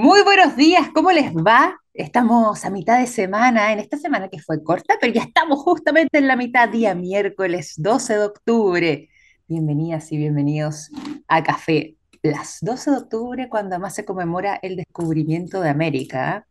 Muy buenos días, ¿cómo les va? Estamos a mitad de semana, en esta semana que fue corta, pero ya estamos justamente en la mitad, día miércoles 12 de octubre. Bienvenidas y bienvenidos a Café Las 12 de octubre, cuando además se conmemora el descubrimiento de América.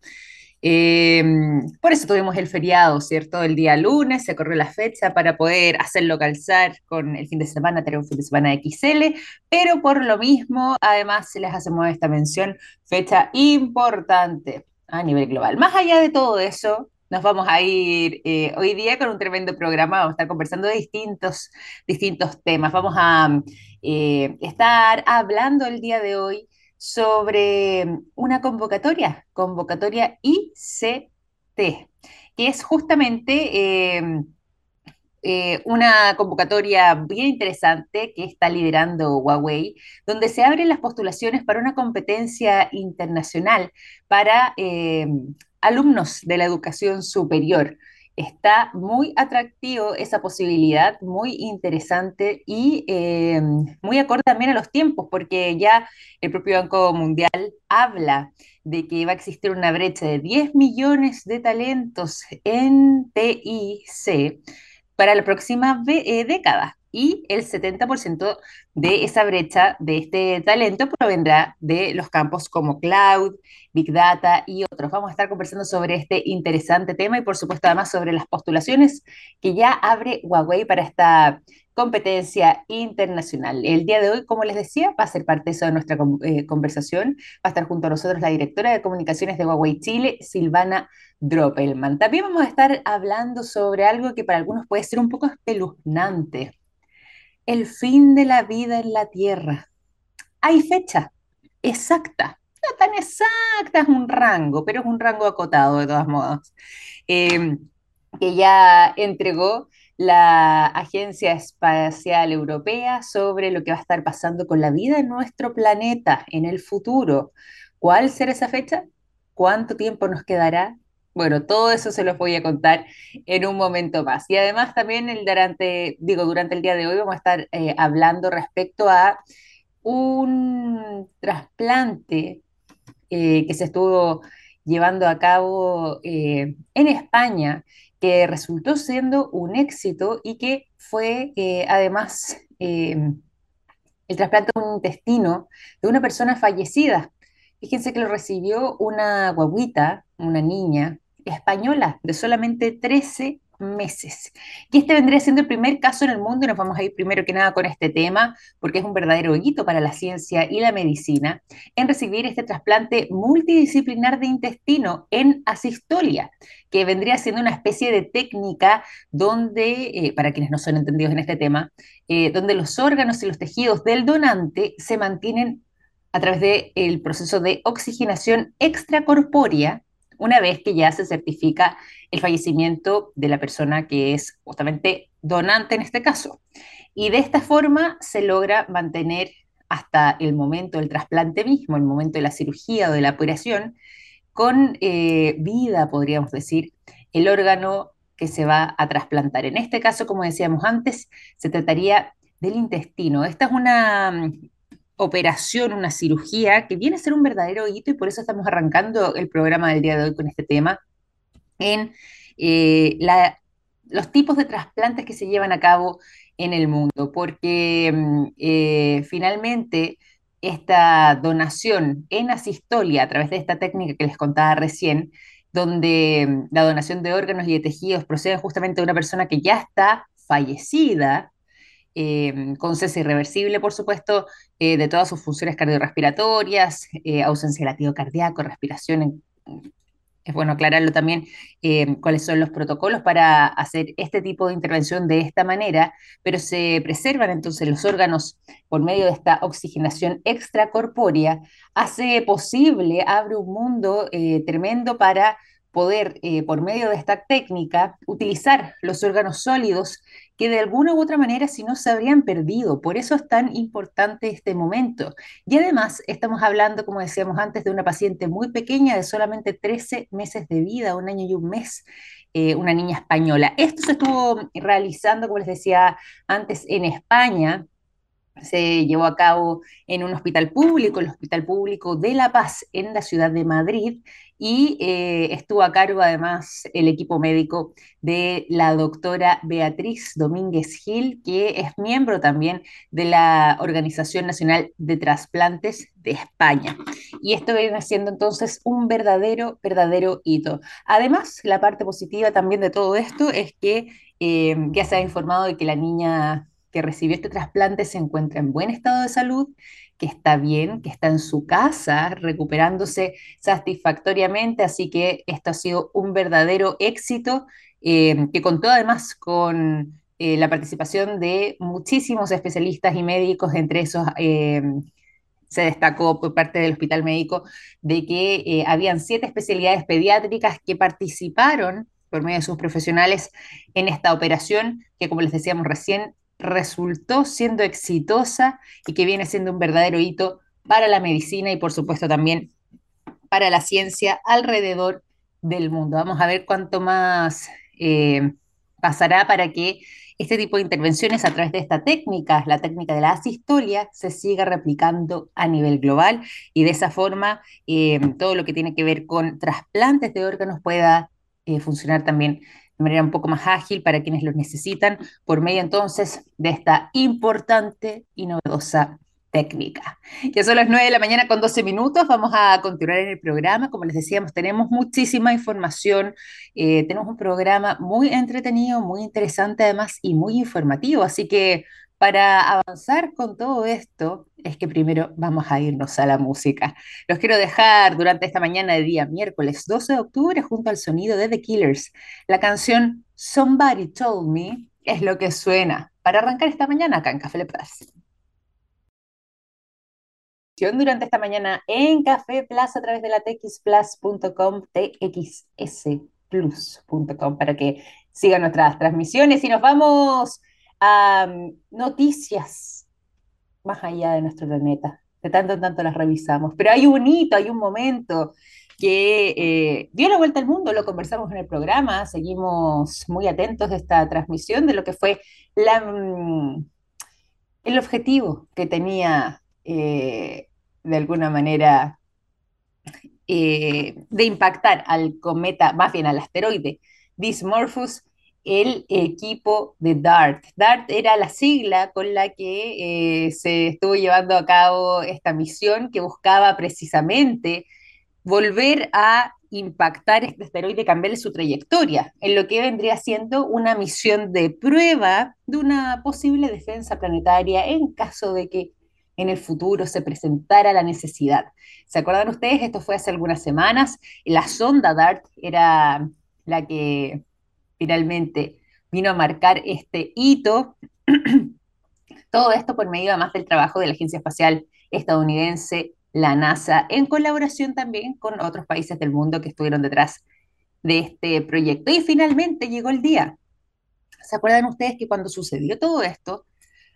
Por eso tuvimos el feriado, ¿cierto? El día lunes se corrió la fecha para poder hacerlo calzar con el fin de semana, tener un fin de semana de XL, pero por lo mismo, además, se les hacemos esta mención, fecha importante a nivel global. Más allá de todo eso, nos vamos a ir eh, hoy día con un tremendo programa, vamos a estar conversando de distintos, distintos temas. Vamos a eh, estar hablando el día de hoy sobre una convocatoria, convocatoria ICT, que es justamente eh, eh, una convocatoria bien interesante que está liderando Huawei, donde se abren las postulaciones para una competencia internacional para eh, alumnos de la educación superior. Está muy atractivo esa posibilidad, muy interesante y eh, muy acorde también a los tiempos, porque ya el propio Banco Mundial habla de que va a existir una brecha de 10 millones de talentos en TIC para la próxima eh, década y el 70% de esa brecha de este talento provendrá de los campos como cloud, big data y otros. Vamos a estar conversando sobre este interesante tema y por supuesto además sobre las postulaciones que ya abre Huawei para esta competencia internacional. El día de hoy, como les decía, va a ser parte de nuestra eh, conversación. Va a estar junto a nosotros la directora de comunicaciones de Huawei Chile, Silvana Droppelman. También vamos a estar hablando sobre algo que para algunos puede ser un poco espeluznante. El fin de la vida en la Tierra. Hay fecha exacta. No tan exacta, es un rango, pero es un rango acotado de todas modos. Eh, que ya entregó la Agencia Espacial Europea sobre lo que va a estar pasando con la vida en nuestro planeta en el futuro. ¿Cuál será esa fecha? ¿Cuánto tiempo nos quedará? Bueno, todo eso se los voy a contar en un momento más. Y además también el durante, digo, durante el día de hoy vamos a estar eh, hablando respecto a un trasplante eh, que se estuvo llevando a cabo eh, en España que resultó siendo un éxito y que fue además em, el trasplante de un intestino de una persona fallecida. Fíjense que lo recibió una guaguita, una niña española de solamente 13 meses. Y este vendría siendo el primer caso en el mundo, y nos vamos a ir primero que nada con este tema, porque es un verdadero hito para la ciencia y la medicina, en recibir este trasplante multidisciplinar de intestino en asistolia, que vendría siendo una especie de técnica donde, eh, para quienes no son entendidos en este tema, eh, donde los órganos y los tejidos del donante se mantienen a través del proceso de oxigenación extracorpórea una vez que ya se certifica el fallecimiento de la persona que es justamente donante en este caso. Y de esta forma se logra mantener hasta el momento del trasplante mismo, el momento de la cirugía o de la operación, con eh, vida, podríamos decir, el órgano que se va a trasplantar. En este caso, como decíamos antes, se trataría del intestino. Esta es una operación, una cirugía que viene a ser un verdadero hito y por eso estamos arrancando el programa del día de hoy con este tema en eh, los tipos de trasplantes que se llevan a cabo en el mundo, porque mm, eh, finalmente esta donación en asistolia a través de esta técnica que les contaba recién, donde mm, la donación de órganos y de tejidos procede justamente de una persona que ya está fallecida, eh, con cese irreversible, por supuesto, eh, de todas sus funciones cardiorrespiratorias, eh, ausencia de latido cardíaco, respiración. es bueno aclararlo también cuáles son los protocolos para hacer este tipo de intervención de esta manera, pero se preservan entonces los órganos por medio de esta oxigenación extracorpórea, hace posible, abre un mundo tremendo para poder, por medio de esta técnica, utilizar los órganos sólidos que de alguna u otra manera si no se habrían perdido. Por eso es tan importante este momento. Y además estamos hablando, como decíamos antes, de una paciente muy pequeña de solamente 13 meses de vida, un año y un mes. Eh, una niña española. Esto se estuvo realizando, como les decía antes, en España, se llevó a cabo en un hospital público, el Hospital Público de La Paz, en la ciudad de Madrid, y eh, estuvo a cargo además el equipo médico de la doctora Beatriz Domínguez Gil, que es miembro también de la Organización Nacional de Trasplantes de España. Y esto viene siendo entonces un verdadero, verdadero hito. Además, la parte positiva también de todo esto es que eh, ya se ha informado de que la niña que recibió este trasplante se encuentra en buen estado de salud, que está bien, que está en su casa recuperándose satisfactoriamente, así que esto ha sido un verdadero éxito, eh, que contó además con eh, la participación de muchísimos especialistas y médicos, entre esos eh, se destacó por parte del Hospital Médico de que habían siete especialidades pediátricas que participaron por medio de sus profesionales en esta operación, que como les decíamos recién, resultó siendo exitosa y que viene siendo un verdadero hito para la medicina y por supuesto también para la ciencia alrededor del mundo. Vamos a ver cuánto más eh, pasará para que este tipo de intervenciones a través de esta técnica, la técnica de la asistolia, se siga replicando a nivel global y de esa forma eh, todo lo que tiene que ver con trasplantes de órganos pueda eh, funcionar también de manera un poco más ágil para quienes los necesitan, por medio entonces de esta importante y novedosa técnica. Ya son las 9 de la mañana con 12 minutos, vamos a continuar en el programa. Como les decíamos, tenemos muchísima información, eh, tenemos un programa muy entretenido, muy interesante además y muy informativo, así que para avanzar con todo esto, es que primero vamos a irnos a la música. Los quiero dejar durante esta mañana de día miércoles 12 de octubre junto al sonido de The Killers. La canción Somebody Told Me es lo que suena para arrancar esta mañana acá en Café Le Plus. Durante esta mañana en Café Plus a través de la txplus.com, txsplus.com, para que sigan nuestras transmisiones y nos vamos a noticias más allá de nuestro planeta. De tanto en tanto las revisamos. Pero hay un hito, hay un momento que eh, dio la vuelta al mundo, lo conversamos en el programa, seguimos muy atentos de esta transmisión de lo que fue mm, el objetivo que tenía eh, de alguna manera eh, de impactar al cometa, más bien al asteroide Dismorphus el equipo de DART. DART era la sigla con la que eh, se estuvo llevando a cabo esta misión que buscaba precisamente volver a impactar este asteroide, cambiarle su trayectoria, en lo que vendría siendo una misión de prueba de una posible defensa planetaria en caso de que en el futuro se presentara la necesidad. ¿Se acuerdan ustedes? Esto fue hace algunas semanas. La sonda DART era la que finalmente vino a marcar este hito. Todo esto por medio además del trabajo de la Agencia Espacial Estadounidense, la NASA, en colaboración también con otros países del mundo que estuvieron detrás de este proyecto. Y finalmente llegó el día. ¿Se acuerdan ustedes que cuando sucedió todo esto,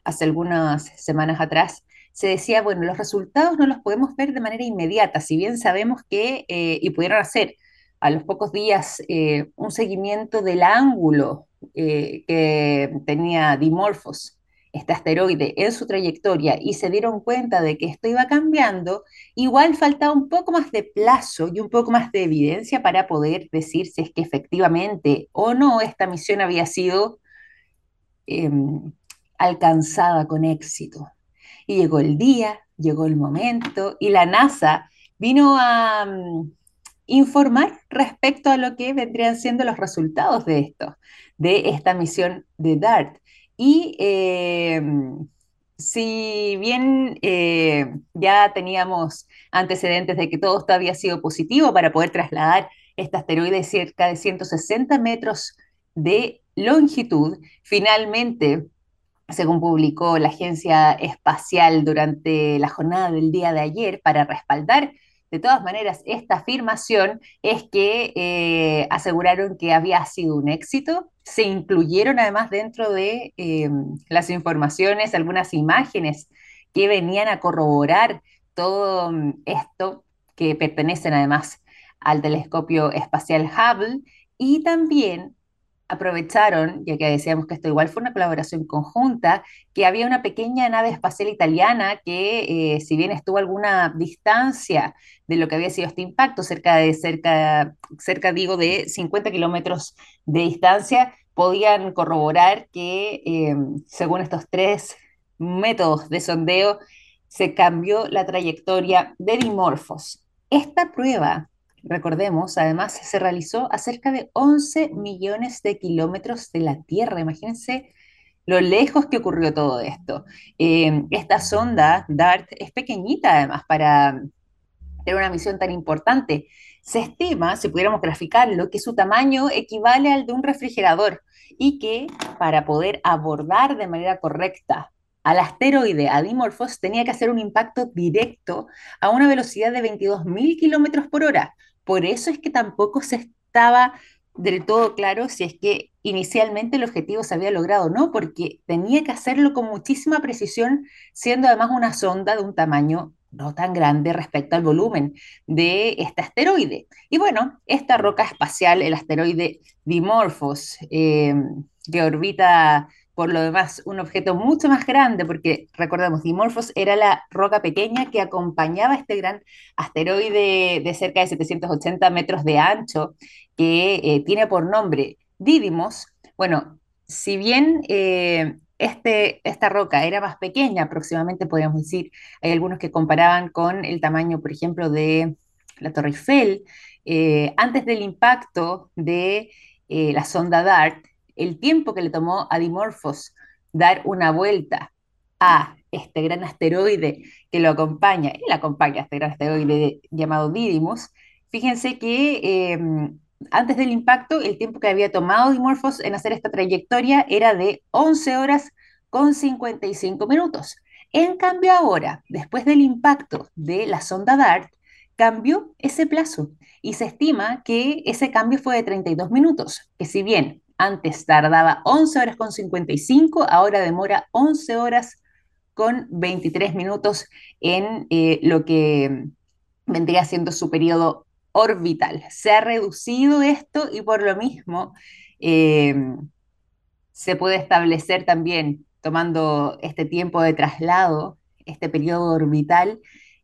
hace algunas semanas atrás, se decía, bueno, los resultados no los podemos ver de manera inmediata, si bien sabemos que, eh, y pudieron hacer a los pocos días eh, un seguimiento del ángulo eh, que tenía Dimorphos, este asteroide, en su trayectoria y se dieron cuenta de que esto iba cambiando, igual faltaba un poco más de plazo y un poco más de evidencia para poder decir si es que efectivamente o no esta misión había sido em, alcanzada con éxito. Y llegó el día, llegó el momento y la NASA vino a... Mm, informar respecto a lo que vendrían siendo los resultados de esto, de esta misión de DART. Y em, si bien eh, ya teníamos antecedentes de que todo esto había sido positivo para poder trasladar este asteroide cerca de 160 metros de longitud, finalmente, según publicó la Agencia Espacial durante la jornada del día de ayer, para respaldar de todas maneras, esta afirmación es que eh, aseguraron que había sido un éxito. Se incluyeron además dentro de eh, las informaciones algunas imágenes que venían a corroborar todo mm, esto, que pertenecen además al telescopio espacial Hubble, y también aprovecharon, ya que decíamos que esto igual fue una colaboración conjunta, que había una pequeña nave espacial italiana que, eh, si bien estuvo a alguna distancia de lo que había sido este impacto, cerca de, cerca, cerca digo, de 50 kilómetros de distancia, podían corroborar que, eh, según estos tres métodos de sondeo, se cambió la trayectoria de Dimorphos. Esta prueba Recordemos, además, se realizó a cerca de 11 millones de kilómetros de la Tierra. Imagínense lo lejos que ocurrió todo esto. Eh, esta sonda DART es pequeñita, además, para tener una misión tan importante. Se estima, si pudiéramos graficarlo, que su tamaño equivale al de un refrigerador y que para poder abordar de manera correcta al asteroide, a Dimorphos, tenía que hacer un impacto directo a una velocidad de 22.000 kilómetros por hora, por eso es que tampoco se estaba del todo claro si es que inicialmente el objetivo se había logrado o no, porque tenía que hacerlo con muchísima precisión, siendo además una sonda de un tamaño no tan grande respecto al volumen de este asteroide. Y bueno, esta roca espacial, el asteroide Dimorphos, eh, que orbita por lo demás, un objeto mucho más grande, porque recordemos, Dimorphos era la roca pequeña que acompañaba este gran asteroide de cerca de 780 metros de ancho, que eh, tiene por nombre Didymos. Bueno, si bien eh, este, esta roca era más pequeña, aproximadamente podríamos decir, hay algunos que comparaban con el tamaño, por ejemplo, de la Torre Eiffel, eh, antes del impacto de la sonda DART, el tiempo que le tomó a Dimorphos dar una vuelta a este gran asteroide que lo acompaña, y acompaña este gran asteroide llamado Didymos, fíjense que em, antes del impacto, el tiempo que había tomado Dimorphos en hacer esta trayectoria era de 11 horas con 55 minutos. En cambio ahora, después del impacto de la sonda DART, cambió ese plazo y se estima que ese cambio fue de 32 minutos, que si bien antes tardaba 11 horas con 55, ahora demora 11 horas con 23 minutos en eh, lo que vendría siendo su periodo orbital. Se ha reducido esto y por lo mismo eh, se puede establecer también, tomando este tiempo de traslado, este periodo orbital,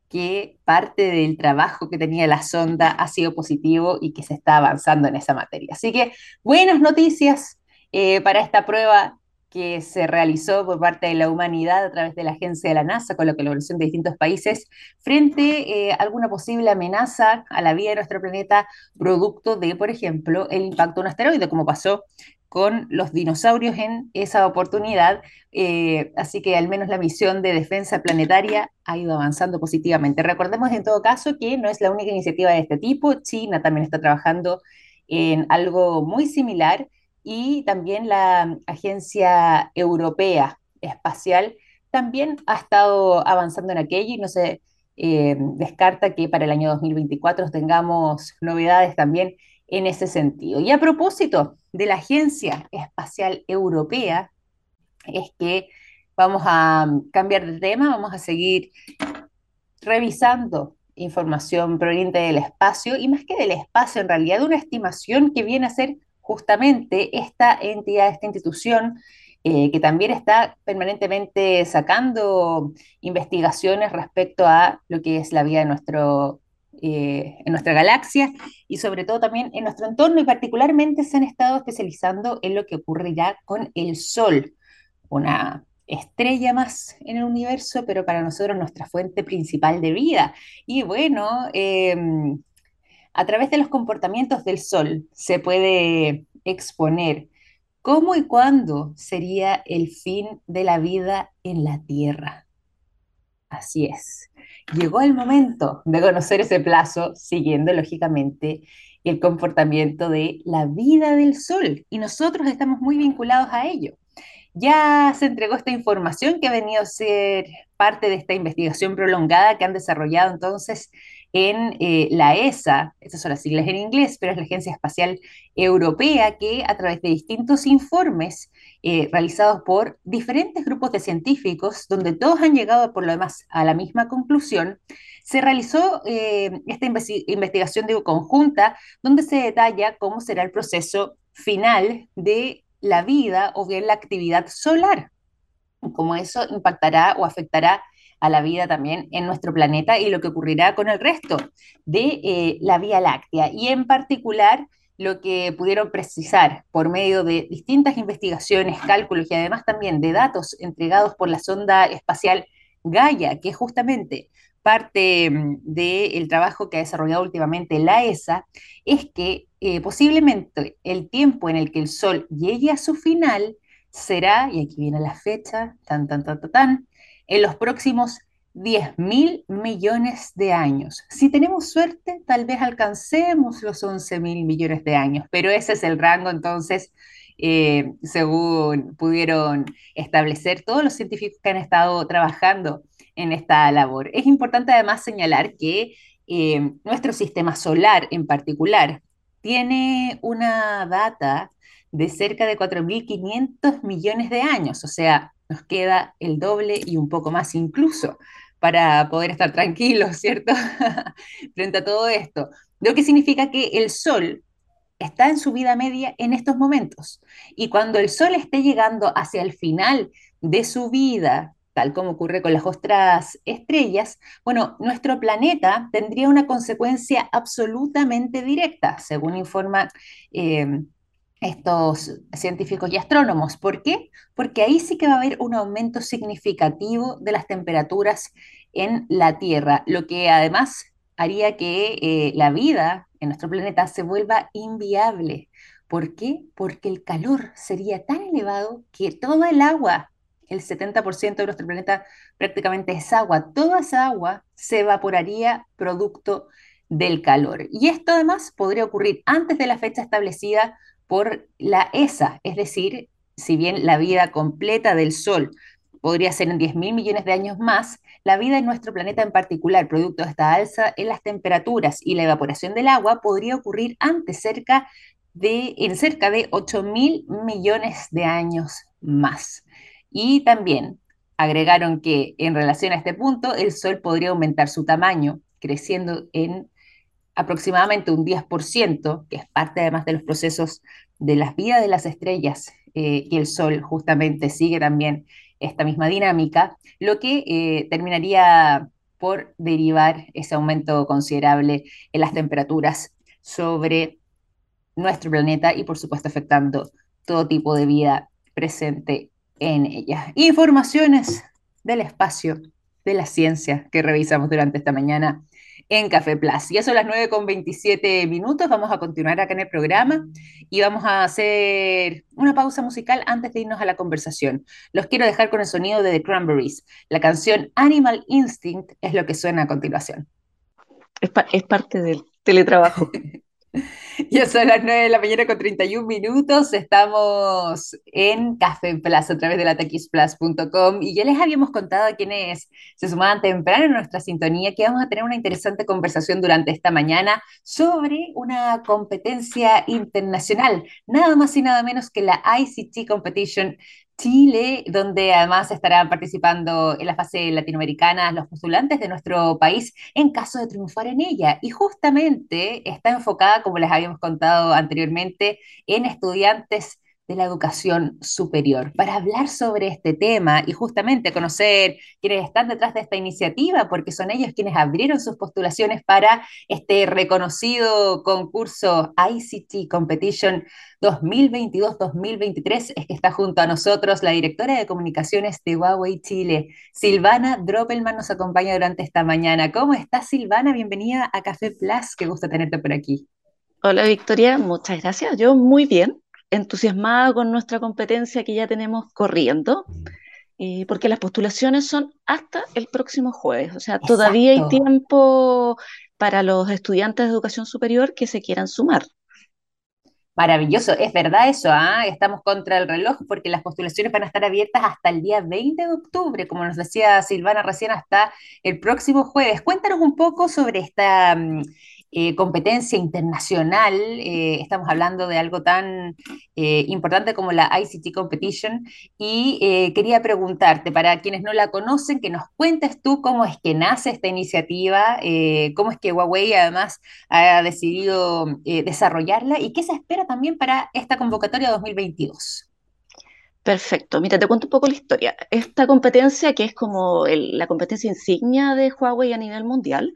que parte del trabajo que tenía la sonda ha sido positivo y que se está avanzando en esa materia. Así que buenas noticias eh, para esta prueba que se realizó por parte de la humanidad a través de la agencia de la NASA con la colaboración de distintos países frente eh, a alguna posible amenaza a la vida de nuestro planeta producto de, por ejemplo, el impacto de un asteroide, como pasó con los dinosaurios en esa oportunidad, eh, así que al menos la misión de defensa planetaria ha ido avanzando positivamente. Recordemos en todo caso que no es la única iniciativa de este tipo, China también está trabajando en algo muy similar y también la Agencia Europea Espacial también ha estado avanzando en aquello y no se eh, descarta que para el año 2024 tengamos novedades también en ese sentido. Y a propósito de la Agencia Espacial Europea, es que vamos a cambiar de tema, vamos a seguir revisando información proveniente del espacio y más que del espacio, en realidad una estimación que viene a ser justamente esta entidad, esta institución eh, que también está permanentemente sacando investigaciones respecto a lo que es la vida de nuestro eh, en nuestra galaxia y sobre todo también en nuestro entorno y particularmente se han estado especializando en lo que ocurre ya con el Sol, una estrella más en el universo, pero para nosotros nuestra fuente principal de vida. Y bueno, em, a través de los comportamientos del Sol se puede exponer cómo y cuándo sería el fin de la vida en la Tierra. Así es. Llegó el momento de conocer ese plazo, siguiendo lógicamente el comportamiento de la vida del Sol. Y nosotros estamos muy vinculados a ello. Ya se entregó esta información que ha venido a ser parte de esta investigación prolongada que han desarrollado entonces en eh, la ESA, estas son las siglas en inglés, pero es la Agencia Espacial Europea que a través de distintos informes eh, realizados por diferentes grupos de científicos, donde todos han llegado por lo demás a la misma conclusión, se realizó eh, esta investigación de conjunta donde se detalla cómo será el proceso final de la vida o bien la actividad solar. Como eso impactará o afectará a la vida también en nuestro planeta y lo que ocurrirá con el resto de eh, la Vía Láctea. Y en particular, lo que pudieron precisar por medio de distintas investigaciones, cálculos y además también de datos entregados por la sonda espacial Gaia, que justamente parte mm, del trabajo que ha desarrollado últimamente la ESA, es que eh, posiblemente el tiempo en el que el Sol llegue a su final será, y aquí viene la fecha, tan, tan, tan, tan, tan en los próximos 10 mil millones de años. Si tenemos suerte, tal vez alcancemos los 11 mil millones de años, pero ese es el rango entonces, eh, según pudieron establecer todos los científicos que han estado trabajando en esta labor. Es importante además señalar que eh, nuestro sistema solar en particular tiene una data de cerca de 4.500 millones de años, o sea, nos queda el doble y un poco más incluso para poder estar tranquilos, ¿cierto? Frente a todo esto. Lo que significa que el Sol está en su vida media en estos momentos. Y cuando el Sol esté llegando hacia el final de su vida, tal como ocurre con las otras estrellas, bueno, nuestro planeta tendría una consecuencia absolutamente directa, según informa eh, estos científicos y astrónomos. ¿Por qué? Porque ahí sí que va a haber un aumento significativo de las temperaturas en la Tierra, lo que además haría que eh, la vida en nuestro planeta se vuelva inviable. ¿Por qué? Porque el calor sería tan elevado que toda el agua, el 70% de nuestro planeta prácticamente es agua, toda esa agua se evaporaría producto del calor. Y esto además podría ocurrir antes de la fecha establecida por la ESA, es decir, si bien la vida completa del Sol podría ser en 10 mil millones de años más, la vida en nuestro planeta en particular, producto de esta alza en las temperaturas y la evaporación del agua, podría ocurrir antes, cerca de, en cerca de 8 mil millones de años más. Y también agregaron que en relación a este punto, el Sol podría aumentar su tamaño, creciendo en aproximadamente un 10%, que es parte además de los procesos de las vidas de las estrellas, eh, y el Sol justamente sigue también esta misma dinámica, lo que eh, terminaría por derivar ese aumento considerable en las temperaturas sobre nuestro planeta y por supuesto afectando todo tipo de vida presente en ella. Informaciones del espacio, de la ciencia que revisamos durante esta mañana en Café Plus. Ya son las 9 con 27 minutos, vamos a continuar acá en el programa y vamos a hacer una pausa musical antes de irnos a la conversación. Los quiero dejar con el sonido de The Cranberries. La canción Animal Instinct es lo que suena a continuación. Es, es parte del teletrabajo. Ya son las 9 de la mañana con 31 minutos. Estamos en Café Plus a través de la taxisplus.com y ya les habíamos contado a quienes se sumaban temprano en nuestra sintonía que vamos a tener una interesante conversación durante esta mañana sobre una competencia internacional, nada más y nada menos que la ICT Competition Chile, donde además estarán participando en la fase latinoamericana los postulantes de nuestro país en caso de triunfar en ella. Y justamente está enfocada, como les habíamos contado anteriormente, en estudiantes de la educación superior. Para hablar sobre este tema y justamente conocer quienes están detrás de esta iniciativa, porque son ellos quienes abrieron sus postulaciones para este reconocido concurso ICT Competition 2022-2023, es que está junto a nosotros la directora de comunicaciones de Huawei Chile, Silvana Droppelman, nos acompaña durante esta mañana. ¿Cómo estás, Silvana? Bienvenida a Café Plus, qué gusto tenerte por aquí. Hola, Victoria, muchas gracias. Yo muy bien entusiasmada con nuestra competencia que ya tenemos corriendo, eh, porque las postulaciones son hasta el próximo jueves, o sea, todavía hay tiempo para los estudiantes de educación superior que se quieran sumar. Maravilloso, es verdad eso, ¿ah? estamos contra el reloj porque las postulaciones van a estar abiertas hasta el día 20 de octubre, como nos decía Silvana recién, hasta el próximo jueves. Cuéntanos un poco sobre esta, mm, eh, competencia internacional. Eh, estamos hablando de algo tan eh, importante como la ICT Competition y quería preguntarte, para quienes no la conocen, que nos cuentes tú cómo es que nace esta iniciativa, cómo es que Huawei además ha decidido desarrollarla y qué se espera también para esta convocatoria 2022. Perfecto. Mira, te cuento un poco la historia. Esta competencia, que es como la competencia insignia de Huawei a nivel mundial,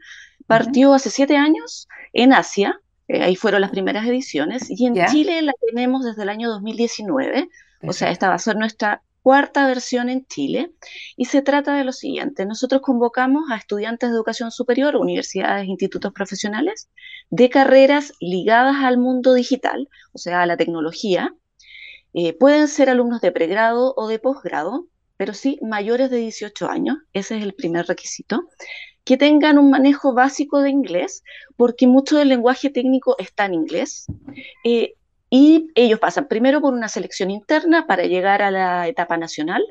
partió hace siete años en Asia, eh, ahí fueron las primeras ediciones, y en Chile la tenemos desde el año 2019, o sea, esta va a ser nuestra cuarta versión en Chile, y se trata de lo siguiente, nosotros convocamos a estudiantes de educación superior, universidades, institutos profesionales, de carreras ligadas al mundo digital, o sea, a la tecnología, eh, pueden ser alumnos de pregrado o de posgrado, pero sí mayores de 18 años, ese es el primer requisito, que tengan un manejo básico de inglés, porque mucho del lenguaje técnico está en inglés. Eh, y ellos pasan primero por una selección interna para llegar a la etapa nacional.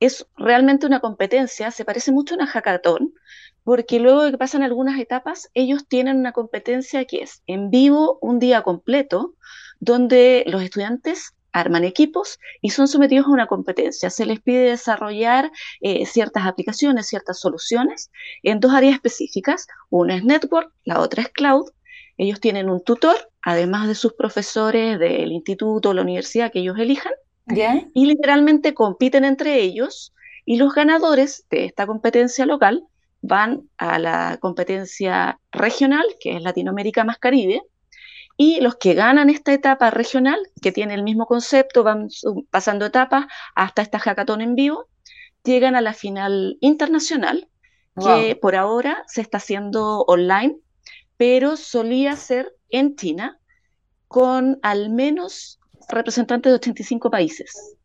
Es realmente una competencia, se parece mucho a una hackathon, porque luego de que pasan algunas etapas, ellos tienen una competencia que es en vivo un día completo, donde los estudiantes arman equipos y son sometidos a una competencia. Se les pide desarrollar eh, ciertas aplicaciones, ciertas soluciones en dos áreas específicas. Una es network, la otra es cloud. Ellos tienen un tutor, además de sus profesores del instituto o la universidad que ellos elijan. Y literalmente compiten entre ellos y los ganadores de esta competencia local van a la competencia regional, que es Latinoamérica más Caribe, y los que ganan esta etapa regional, que tiene el mismo concepto, van pasando etapas hasta esta hackathon en vivo, llegan a la final internacional, que por ahora se está haciendo online, pero solía ser en China, con al menos representantes de 85 países.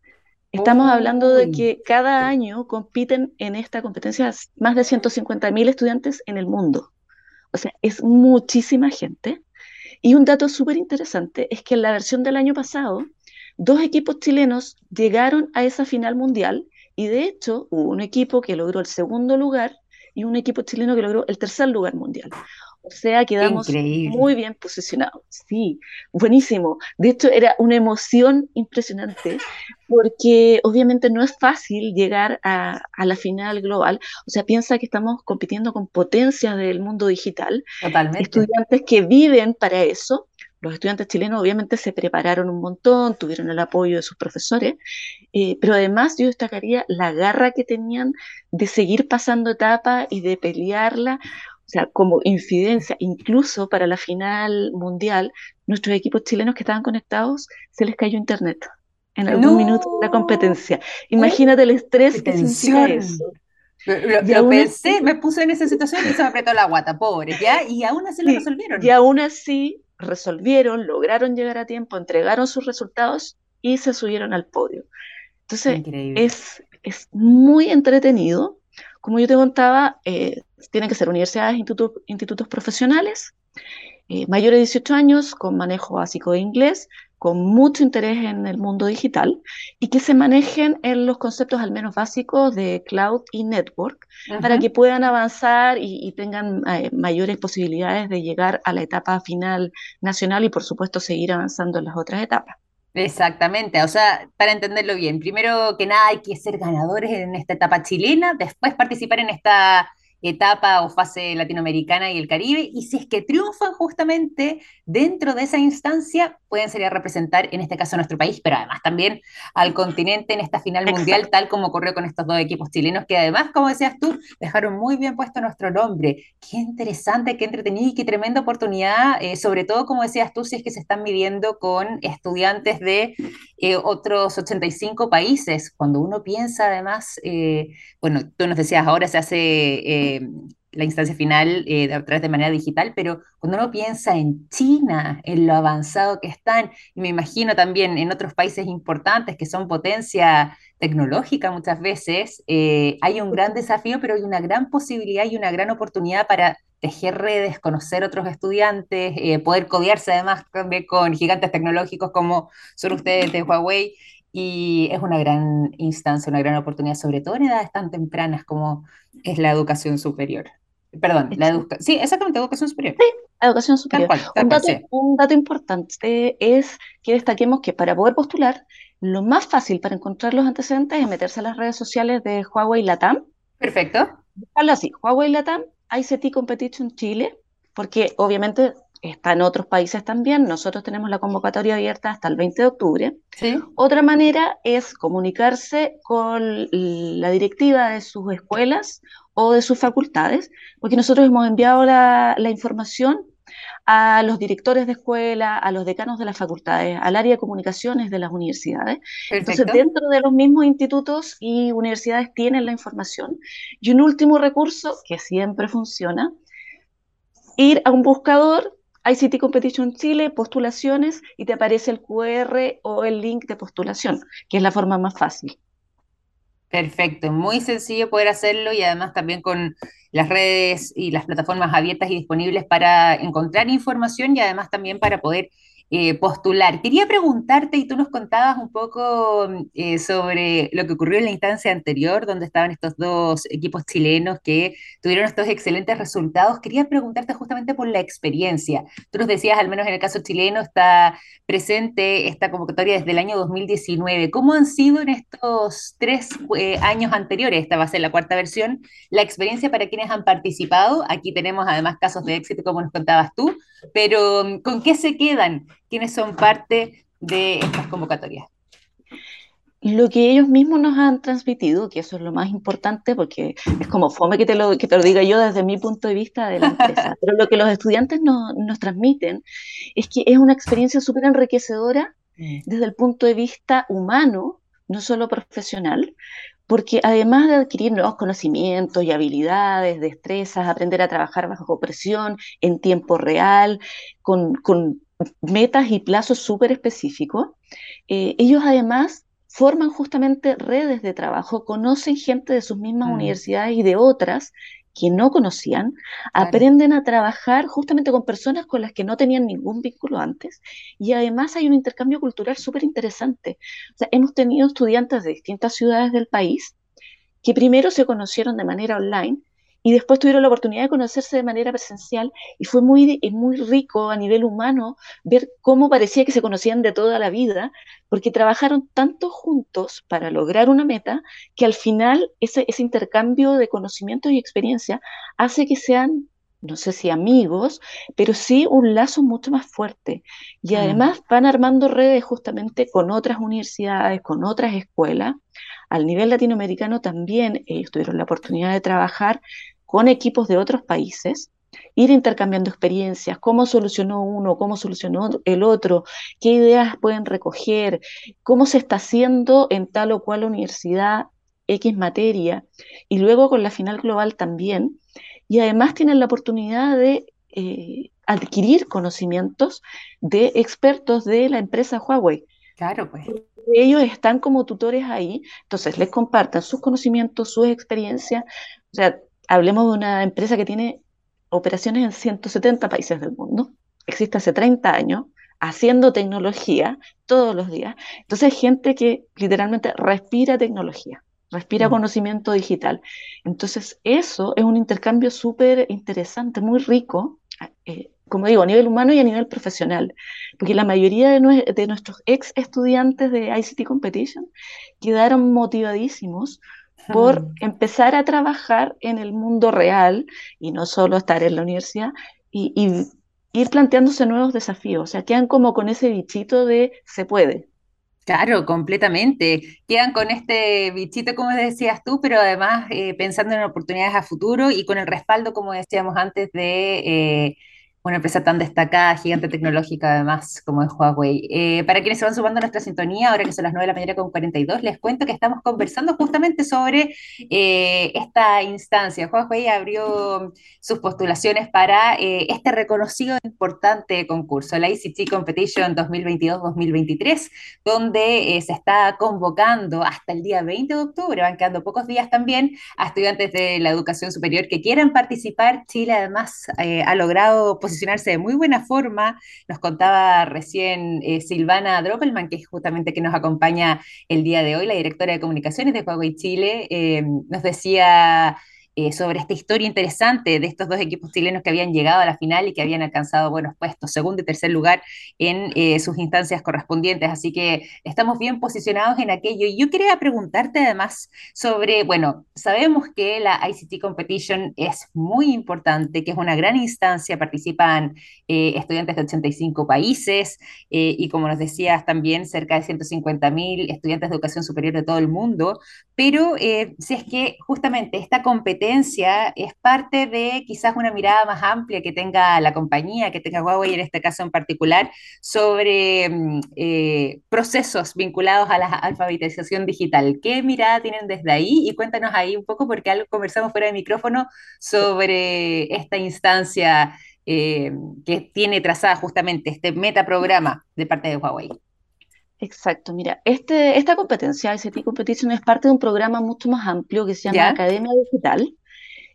Estamos hablando de que cada año compiten en esta competencia más de 150.000 estudiantes en el mundo. O sea, es muchísima gente. Y un dato súper interesante es que en la versión del año pasado, dos equipos chilenos llegaron a esa final mundial y de hecho hubo un equipo que logró el segundo lugar y un equipo chileno que logró el tercer lugar mundial. O sea, quedamos muy bien posicionados. Sí, buenísimo. De hecho, era una emoción impresionante porque obviamente no es fácil llegar a, la final global. O sea, piensa que estamos compitiendo con potencias del mundo digital. Totalmente. Estudiantes que viven para eso. Los estudiantes chilenos obviamente se prepararon un montón, tuvieron el apoyo de sus profesores, eh, pero además yo destacaría la garra que tenían de seguir pasando etapas y de pelearla. O sea, como incidencia, incluso para la final mundial, nuestros equipos chilenos que estaban conectados, se les cayó internet en algún minuto de la competencia. Imagínate el estrés que sentía eso. Lo, pensé, me puse en esa situación y se me apretó la guata, pobre, ¿ya? Y aún así lo resolvieron. Y aún así resolvieron, lograron llegar a tiempo, entregaron sus resultados y se subieron al podio. Entonces, es, es muy entretenido. Como yo te contaba, eh, tienen que ser universidades, institutos, institutos profesionales, eh, mayores de 18 años, con manejo básico de inglés, con mucho interés en el mundo digital y que se manejen en los conceptos al menos básicos de cloud y network para que puedan avanzar y, tengan eh, mayores posibilidades de llegar a la etapa final nacional y por supuesto seguir avanzando en las otras etapas. Exactamente, o sea, para entenderlo bien, primero que nada hay que ser ganadores en esta etapa chilena, después participar en esta etapa o fase latinoamericana y el Caribe, y si es que triunfan justamente dentro de esa instancia, pueden salir a representar, en este caso, a nuestro país, pero además también al continente en esta final mundial, tal como ocurrió con estos dos equipos chilenos, que además, como decías tú, dejaron muy bien puesto nuestro nombre. Qué interesante, qué entretenido y qué tremenda oportunidad, eh, sobre todo, como decías tú, si es que se están midiendo con estudiantes de eh, otros 85 países. Cuando uno piensa, además, eh, bueno, tú nos decías, ahora se hace eh, la instancia final eh, a través de manera digital, pero cuando uno piensa en China, en lo avanzado que están, y me imagino también en otros países importantes que son potencia tecnológica muchas veces, eh, hay un gran desafío, pero hay una gran posibilidad y una gran oportunidad para tejer redes, conocer otros estudiantes, poder codearse además con gigantes tecnológicos como son ustedes de Huawei y es una gran instancia, una gran oportunidad, sobre todo en edades tan tempranas como es la educación superior. Perdón, la educación, sí, exactamente, educación superior. Sí, educación superior. un, dato, un, dato, importante es que destaquemos que para poder postular, lo más fácil para encontrar los antecedentes es meterse a las redes sociales de Huawei Latam. Perfecto. Habla así, Huawei Latam, ICT Competition Chile, porque obviamente está en otros países también. Nosotros tenemos la convocatoria abierta hasta el 20 de octubre. Otra manera es comunicarse con la directiva de sus escuelas o de sus facultades, porque nosotros hemos enviado la, información a los directores de escuela, a los decanos de las facultades, al área de comunicaciones de las universidades. Entonces, dentro de los mismos institutos y universidades tienen la información. Y un último recurso que siempre funciona, ir a un buscador, ICT Competition Chile, postulaciones, y te aparece el QR o el link de postulación, que es la forma más fácil. Perfecto, muy sencillo poder hacerlo y además también con las redes y las plataformas abiertas y disponibles para encontrar información y además también para poder eh, postular. Quería preguntarte, y tú nos contabas un poco eh, sobre lo que ocurrió en la instancia anterior, donde estaban estos dos equipos chilenos que tuvieron estos excelentes resultados. Quería preguntarte justamente por la experiencia. Tú nos decías, al menos en el caso chileno, está presente esta convocatoria desde el año 2019. ¿Cómo han sido en estos tres eh, años anteriores? Esta va a ser la cuarta versión. La experiencia para quienes han participado. Aquí tenemos además casos de éxito, como nos contabas tú, pero ¿con qué se quedan? Quienes son parte de estas convocatorias. Lo que ellos mismos nos han transmitido, que eso es lo más importante, porque es como fome que te lo, que te lo diga yo desde mi punto de vista de la empresa, pero lo que los estudiantes nos transmiten es que es una experiencia súper enriquecedora desde el punto de vista humano, no solo profesional, porque además de adquirir nuevos conocimientos y habilidades, destrezas, aprender a trabajar bajo presión, en tiempo real, con, con metas y plazos súper específicos. Eh, ellos además forman justamente redes de trabajo, conocen gente de sus mismas mm. universidades y de otras que no conocían, aprenden a trabajar justamente con personas con las que no tenían ningún vínculo antes y además hay un intercambio cultural súper interesante. hemos tenido estudiantes de distintas ciudades del país que primero se conocieron de manera online y después tuvieron la oportunidad de conocerse de manera presencial y fue muy, muy rico a nivel humano ver cómo parecía que se conocían de toda la vida, porque trabajaron tanto juntos para lograr una meta que al final ese, ese intercambio de conocimientos y experiencia hace que sean no sé si amigos, pero sí un lazo mucho más fuerte. Y mm. además van armando redes justamente con otras universidades, con otras escuelas. Al nivel latinoamericano también ellos tuvieron la oportunidad de trabajar con equipos de otros países, ir intercambiando experiencias, cómo solucionó uno, cómo solucionó el otro, qué ideas pueden recoger, cómo se está haciendo en tal o cual universidad X materia, y luego con la final global también. Y además tienen la oportunidad de eh, adquirir conocimientos de expertos de la empresa Huawei. Claro, pues. Ellos están como tutores ahí, entonces les compartan sus conocimientos, sus experiencias. O sea, hablemos de una empresa que tiene operaciones en 170 países del mundo, existe hace 30 años, haciendo tecnología todos los días. Entonces hay gente que literalmente respira tecnología, respira mm. conocimiento digital. Entonces eso es un intercambio súper interesante, muy rico, eh, como digo, a nivel humano y a nivel profesional, porque la mayoría de, de nuestros ex estudiantes de ICT Competition quedaron motivadísimos por empezar a trabajar en el mundo real y no solo estar en la universidad y, ir planteándose nuevos desafíos. O sea, quedan como con ese bichito de se puede. Claro, completamente. Quedan con este bichito, como decías tú, pero además eh, pensando en oportunidades a futuro y con el respaldo, como decíamos antes, de... Eh, una empresa tan destacada, gigante tecnológica además como es Huawei. Eh, para quienes se van sumando a nuestra sintonía, ahora que son las 9 de la mañana con 42, les cuento que estamos conversando justamente sobre eh, esta instancia. Huawei abrió sus postulaciones para eh, este reconocido e importante concurso, la ICT Competition 2022-2023, donde se está convocando hasta el día 20 de octubre, van quedando pocos días también, a estudiantes de la educación superior que quieran participar. Chile además ha logrado posicionar de muy buena forma. Nos contaba recién eh, Silvana Droppelman, que es justamente que nos acompaña el día de hoy, la directora de comunicaciones de Huawei Chile, eh, nos decía eh, sobre esta historia interesante de estos dos equipos chilenos que habían llegado a la final y que habían alcanzado buenos puestos, segundo y tercer lugar en eh, sus instancias correspondientes. Así que estamos bien posicionados en aquello. Y yo quería preguntarte además sobre, bueno, sabemos que la ICT Competition es muy importante, que es una gran instancia, participan eh, estudiantes de 85 países eh, y como nos decías también cerca de 150 mil estudiantes de educación superior de todo el mundo, pero eh, si es que justamente esta competencia es parte de quizás una mirada más amplia que tenga la compañía, que tenga Huawei en este caso en particular, sobre mm, procesos vinculados a la alfabetización digital. ¿Qué mirada tienen desde ahí? Y cuéntanos ahí un poco, porque algo conversamos fuera de micrófono sobre esta instancia eh, que tiene trazada justamente este metaprograma de parte de Huawei. Exacto, mira, este, esta competencia, ICT Competition, es parte de un programa mucho más amplio que se llama Academia Digital.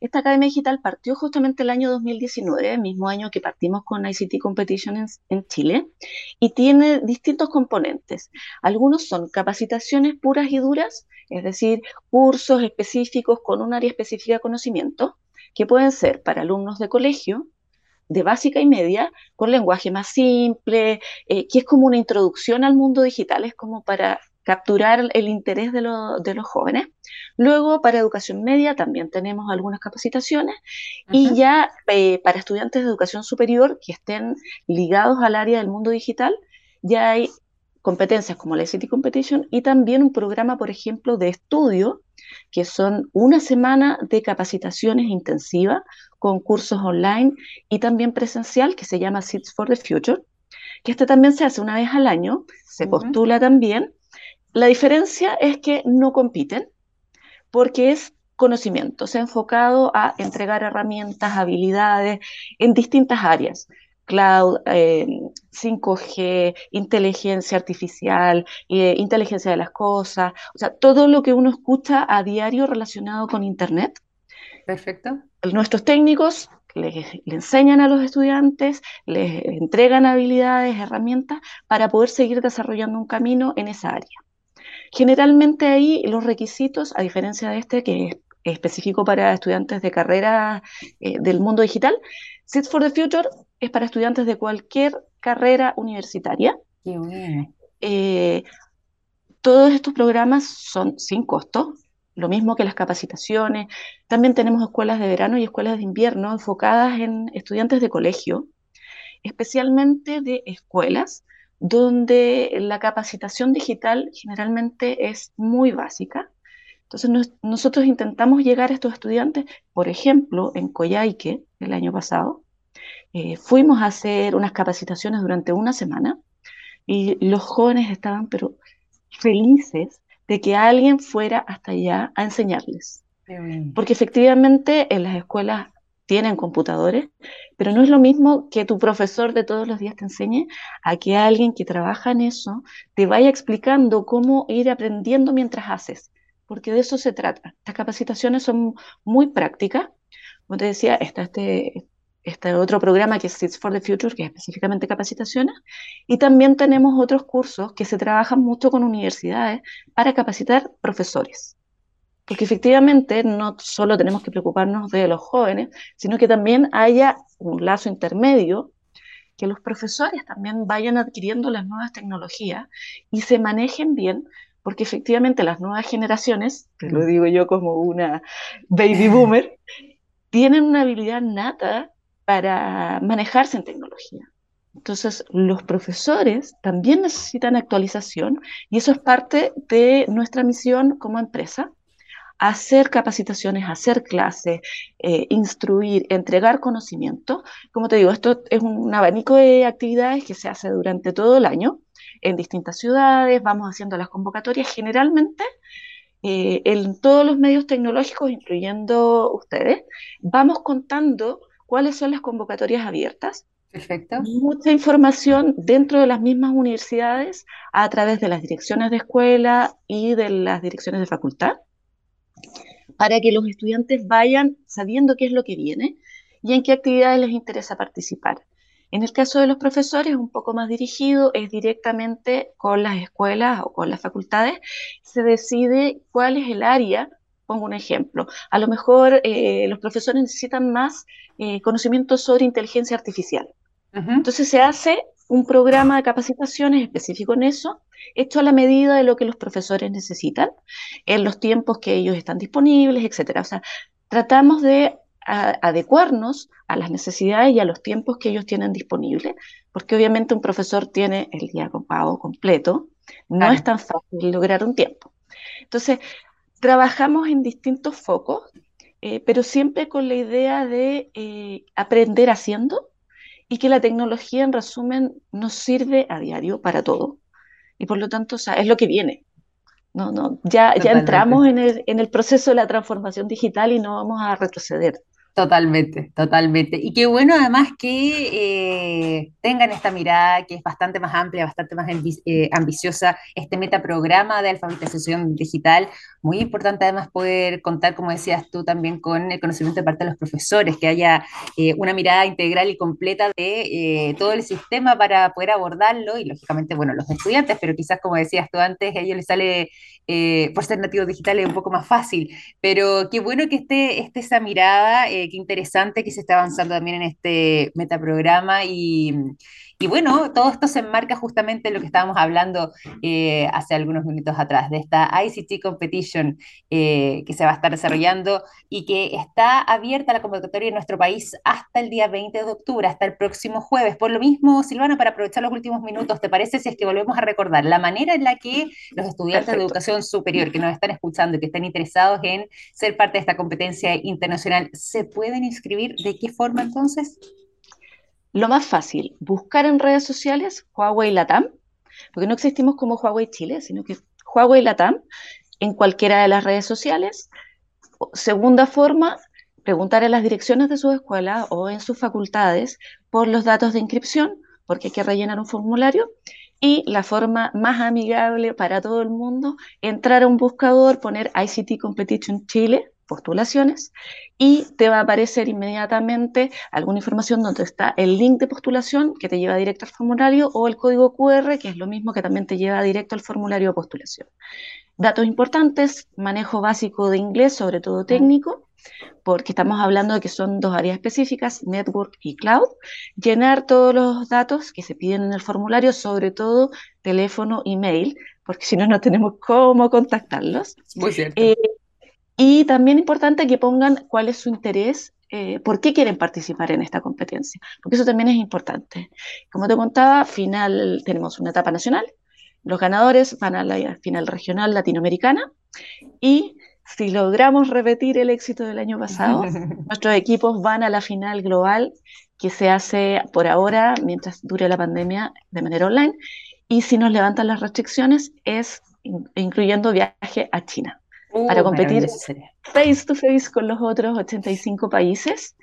Esta Academia Digital partió justamente el año 2019, el mismo año que partimos con ICT Competition en, Chile, y tiene distintos componentes. Algunos son capacitaciones puras y duras, es decir, cursos específicos con un área específica de conocimiento, que pueden ser para alumnos de colegio, de básica y media con lenguaje más simple, eh, que es como una introducción al mundo digital, es como para capturar el interés de, los jóvenes. Luego, para educación media también tenemos algunas capacitaciones y ya eh, para estudiantes de educación superior que estén ligados al área del mundo digital, ya hay competencias como la City Competition y también un programa, por ejemplo, de estudio, que son una semana de capacitaciones intensivas con cursos online y también presencial, que se llama Seeds for the Future, que este también se hace una vez al año, se postula también. La diferencia es que no compiten, porque es conocimiento, se ha enfocado a entregar herramientas, habilidades en distintas áreas cloud, 5G, eh, inteligencia artificial, eh, inteligencia de las cosas, o sea, todo lo que uno escucha a diario relacionado con Internet. Perfecto. Nuestros técnicos le enseñan a los estudiantes, les entregan habilidades, herramientas para poder seguir desarrollando un camino en esa área. Generalmente ahí los requisitos, a diferencia de este que es específico para estudiantes de carrera eh, del mundo digital, Sit for the Future es para estudiantes de cualquier carrera universitaria. Eh, todos estos programas son sin costo, lo mismo que las capacitaciones. También tenemos escuelas de verano y escuelas de invierno enfocadas en estudiantes de colegio, especialmente de escuelas donde la capacitación digital generalmente es muy básica. Entonces nosotros intentamos llegar a estos estudiantes, por ejemplo, en Coyhaique el año pasado, eh, fuimos a hacer unas capacitaciones durante una semana y los jóvenes estaban pero felices de que alguien fuera hasta allá a enseñarles. Porque efectivamente en las escuelas tienen computadores, pero no es lo mismo que tu profesor de todos los días te enseñe a que alguien que trabaja en eso te vaya explicando cómo ir aprendiendo mientras haces, porque de eso se trata. Estas capacitaciones son muy prácticas. Como te decía, está este, este otro programa que es Seeds for the Future, que es específicamente capacitaciones, y también tenemos otros cursos que se trabajan mucho con universidades para capacitar profesores. Porque efectivamente no solo tenemos que preocuparnos de los jóvenes, sino que también haya un lazo intermedio, que los profesores también vayan adquiriendo las nuevas tecnologías y se manejen bien, porque efectivamente las nuevas generaciones, te lo digo yo como una baby boomer, tienen una habilidad nata para manejarse en tecnología. Entonces, los profesores también necesitan actualización y eso es parte de nuestra misión como empresa, hacer capacitaciones, hacer clases, eh, instruir, entregar conocimiento. Como te digo, esto es un abanico de actividades que se hace durante todo el año en distintas ciudades, vamos haciendo las convocatorias generalmente. Eh, en todos los medios tecnológicos, incluyendo ustedes, vamos contando cuáles son las convocatorias abiertas. Perfecto. Mucha información dentro de las mismas universidades a través de las direcciones de escuela y de las direcciones de facultad, para que los estudiantes vayan sabiendo qué es lo que viene y en qué actividades les interesa participar. En el caso de los profesores, un poco más dirigido, es directamente con las escuelas o con las facultades, se decide cuál es el área pongo un ejemplo. A lo mejor eh, los profesores necesitan más eh, conocimiento sobre inteligencia artificial. Entonces se hace un programa de capacitaciones específico en eso, hecho a la medida de lo que los profesores necesitan, en los tiempos que ellos están disponibles, etc. O sea, tratamos de adecuarnos a las necesidades y a los tiempos que ellos tienen disponibles, porque obviamente un profesor tiene el día pago completo, no es tan fácil lograr un tiempo. Entonces, trabajamos en distintos focos, eh, pero siempre con la idea de eh, aprender haciendo y que la tecnología, en resumen, nos sirve a diario para todo. Y por lo tanto, es lo que viene. No, no, ya, ya entramos en el, en el proceso de la transformación digital y no vamos a retroceder. Totalmente, totalmente. Y qué bueno además que eh, tengan esta mirada que es bastante más amplia, bastante más eh, ambiciosa, este metaprograma de alfabetización digital. Muy importante además poder contar, como decías tú, también con el conocimiento de parte de los profesores, que haya eh, una mirada integral y completa de todo el sistema para poder abordarlo y lógicamente, bueno, los estudiantes, pero quizás como decías tú antes, a ellos les sale, por ser nativos digitales, un poco más fácil. Pero qué bueno que esté, esté esa mirada qué interesante que se está avanzando también en este metaprograma y, y bueno, todo esto se enmarca justamente en lo que estábamos hablando eh, hace algunos minutos atrás, de esta ICT Competition eh, que se va a estar desarrollando y que está abierta la convocatoria en nuestro país hasta el día 20 de octubre, hasta el próximo jueves. Por lo mismo, Silvana, para aprovechar los últimos minutos, ¿te parece si es que volvemos a recordar la manera en la que los estudiantes de educación superior que nos están escuchando y que están interesados en ser parte de esta competencia internacional, se pueden inscribir? ¿De qué forma entonces? Lo más fácil, buscar en redes sociales Huawei Latam, porque no existimos como Huawei Chile, sino que Huawei Latam en cualquiera de las redes sociales. Segunda forma, preguntar en las direcciones de su escuela o en sus facultades por los datos de inscripción, porque hay que rellenar un formulario. Y la forma más amigable para todo el mundo, entrar a un buscador, poner ICT Competition Chile postulaciones y te va a aparecer inmediatamente alguna información donde está el link de postulación que te lleva directo al formulario o el código QR que es lo mismo que también te lleva directo al formulario de postulación. Datos importantes, manejo básico de inglés, sobre todo técnico, porque estamos hablando de que son dos áreas específicas, network y cloud. Llenar todos los datos que se piden en el formulario, sobre todo teléfono, email, porque si no, no tenemos cómo contactarlos. Muy cierto. Eh, y también importante que pongan cuál es su interés, eh, por qué quieren participar en esta competencia, porque eso también es importante. Como te contaba, final tenemos una etapa nacional, los ganadores van a la final regional latinoamericana y si logramos repetir el éxito del año pasado, nuestros equipos van a la final global que se hace por ahora, mientras dure la pandemia, de manera online. Y si nos levantan las restricciones, es incluyendo viaje a China para uh, competir face to face con los otros 85 países,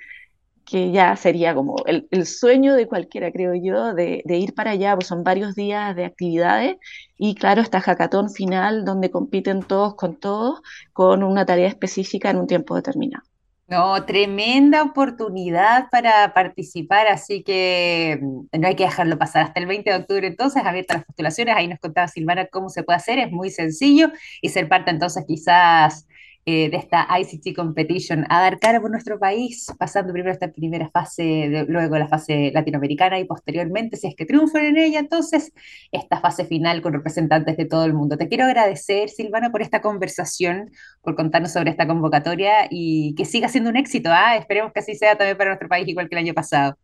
que ya sería como el, sueño de cualquiera, creo yo, de, ir para allá, pues son varios días de actividades y claro, está hackathon final donde compiten todos con todos con una tarea específica en un tiempo determinado. No, tremenda oportunidad para participar, así que mm, no hay que dejarlo pasar hasta el 20 de octubre. Entonces, abiertas las postulaciones, ahí nos contaba Silvana cómo se puede hacer, es muy sencillo y ser parte entonces quizás eh, de esta ICT Competition a dar cara por nuestro país, pasando primero esta primera fase, luego la fase latinoamericana y posteriormente, si es que triunfan en ella, entonces esta fase final con representantes de todo el mundo. Te quiero agradecer, Silvana, por esta conversación, por contarnos sobre esta convocatoria y que siga siendo un éxito. ¿ah? Esperemos que así sea también para nuestro país, igual que el año pasado.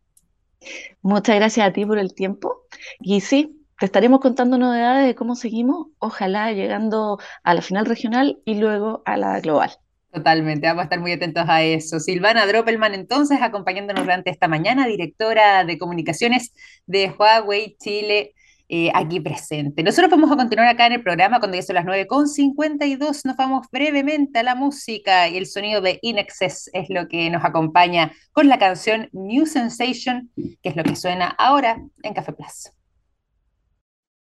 Muchas gracias a ti por el tiempo. Y sí, te estaremos contando novedades de cómo seguimos, ojalá llegando a la final regional y luego a la global. Totalmente, vamos a estar muy atentos a eso. Silvana Droppelman, entonces, acompañándonos durante esta mañana, directora de comunicaciones de Huawei Chile, eh, aquí presente. Nosotros vamos a continuar acá en el programa cuando ya son las 9.52. Nos vamos brevemente a la música y el sonido de Inexcess es lo que nos acompaña con la canción New Sensation, que es lo que suena ahora en Café Plus.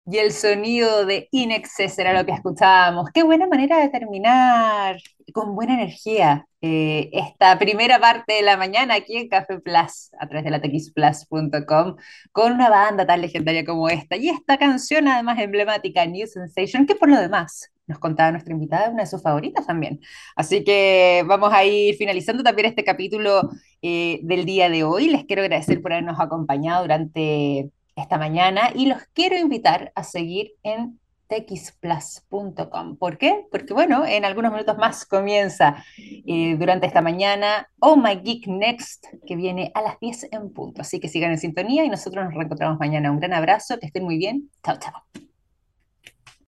Y el sonido de Inexcess era lo que escuchábamos. Qué buena manera de terminar con buena energía eh, esta primera parte de la mañana aquí en Café Plus, a través de la texplus.com, con una banda tan legendaria como esta. Y esta canción, además emblemática, New Sensation, que por lo demás nos contaba nuestra invitada, una de sus favoritas también. Así que vamos a ir finalizando también este capítulo eh, del día de hoy. Les quiero agradecer por habernos acompañado durante esta mañana y los quiero invitar a seguir en texplus.com. ¿Por qué? Porque bueno, en algunos minutos más comienza eh, durante esta mañana Oh My Geek Next, que viene a las 10 en punto. Así que sigan en sintonía y nosotros nos reencontramos mañana. Un gran abrazo, que estén muy bien. Chao, chao.